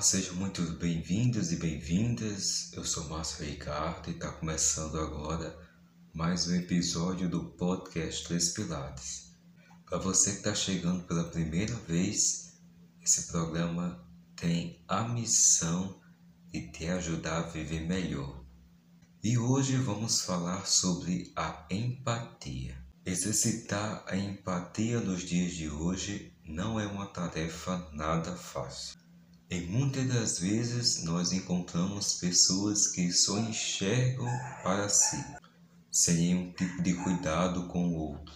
Olá, sejam muito bem-vindos e bem-vindas. Eu sou Márcio Ricardo e está começando agora mais um episódio do podcast Três Pilares. Para você que está chegando pela primeira vez, esse programa tem a missão de te ajudar a viver melhor. E hoje vamos falar sobre a empatia. Exercitar a empatia nos dias de hoje não é uma tarefa nada fácil. E muitas das vezes nós encontramos pessoas que só enxergam para si, sem nenhum tipo de cuidado com o outro.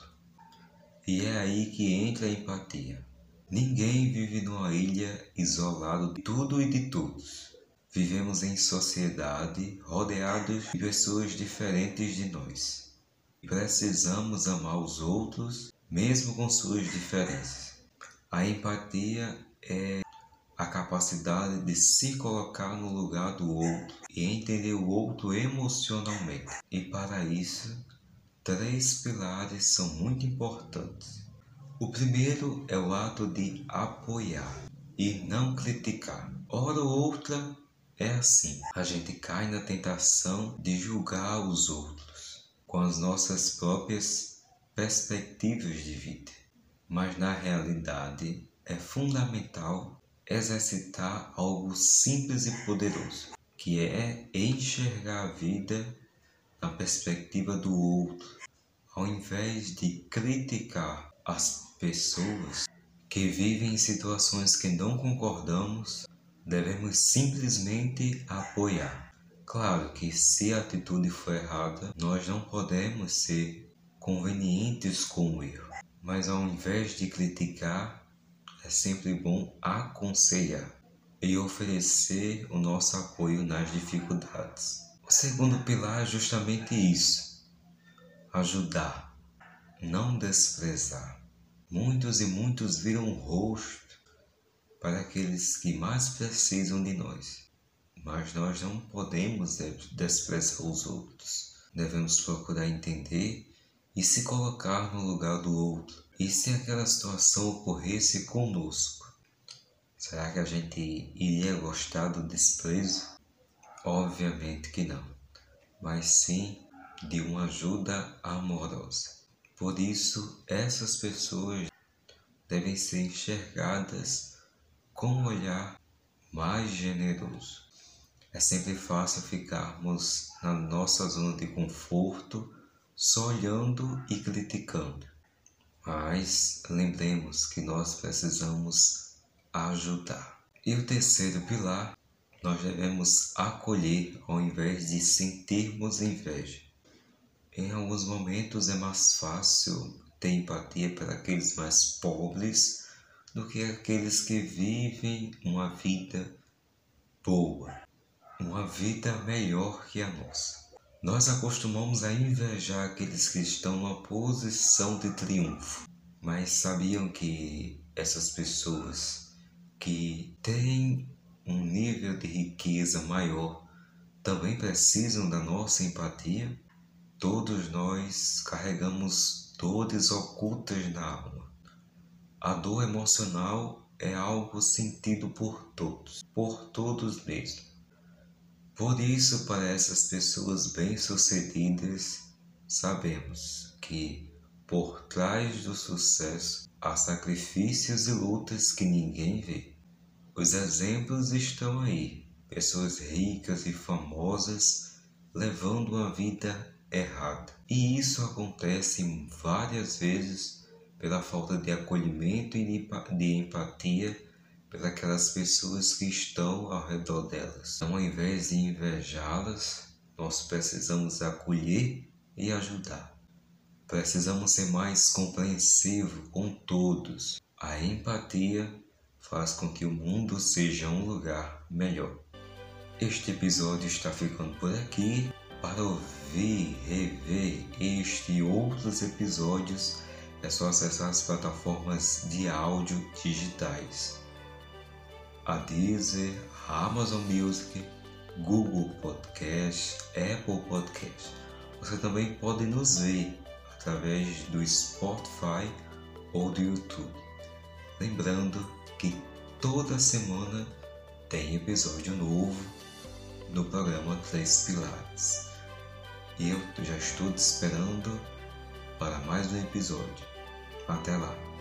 E é aí que entra a empatia. Ninguém vive numa ilha isolado de tudo e de todos. Vivemos em sociedade rodeados de pessoas diferentes de nós. Precisamos amar os outros, mesmo com suas diferenças. A empatia é a capacidade de se colocar no lugar do outro e entender o outro emocionalmente. E para isso, três pilares são muito importantes. O primeiro é o ato de apoiar e não criticar. Hora ou outra é assim. A gente cai na tentação de julgar os outros com as nossas próprias perspectivas de vida. Mas na realidade é fundamental exercitar algo simples e poderoso, que é enxergar a vida na perspectiva do outro, ao invés de criticar as pessoas que vivem em situações que não concordamos, devemos simplesmente apoiar. Claro que se a atitude for errada, nós não podemos ser convenientes com o erro, mas ao invés de criticar, é sempre bom aconselhar e oferecer o nosso apoio nas dificuldades. O segundo pilar é justamente isso: ajudar, não desprezar. Muitos e muitos viram o rosto para aqueles que mais precisam de nós, mas nós não podemos desprezar os outros. Devemos procurar entender e se colocar no lugar do outro e se aquela situação ocorresse conosco? Será que a gente iria gostar do desprezo? Obviamente que não, mas sim de uma ajuda amorosa. Por isso, essas pessoas devem ser enxergadas com um olhar mais generoso. É sempre fácil ficarmos na nossa zona de conforto, só olhando e criticando. Mas lembremos que nós precisamos ajudar. E o terceiro pilar, nós devemos acolher ao invés de sentirmos inveja. Em alguns momentos é mais fácil ter empatia para aqueles mais pobres do que aqueles que vivem uma vida boa, uma vida melhor que a nossa. Nós acostumamos a invejar aqueles que estão numa posição de triunfo, mas sabiam que essas pessoas que têm um nível de riqueza maior também precisam da nossa empatia? Todos nós carregamos dores ocultas na alma. A dor emocional é algo sentido por todos, por todos mesmo. Por isso, para essas pessoas bem-sucedidas, sabemos que por trás do sucesso há sacrifícios e lutas que ninguém vê. Os exemplos estão aí: pessoas ricas e famosas levando uma vida errada. E isso acontece várias vezes pela falta de acolhimento e de empatia pelas pessoas que estão ao redor delas. Então, ao invés de invejá-las, nós precisamos acolher e ajudar. Precisamos ser mais compreensivos com todos. A empatia faz com que o mundo seja um lugar melhor. Este episódio está ficando por aqui. Para ouvir, rever este e outros episódios, é só acessar as plataformas de áudio digitais a Deezer, a Amazon Music, Google Podcast, Apple Podcast. Você também pode nos ver através do Spotify ou do YouTube. Lembrando que toda semana tem episódio novo no programa Três Pilares. Eu já estou te esperando para mais um episódio. Até lá!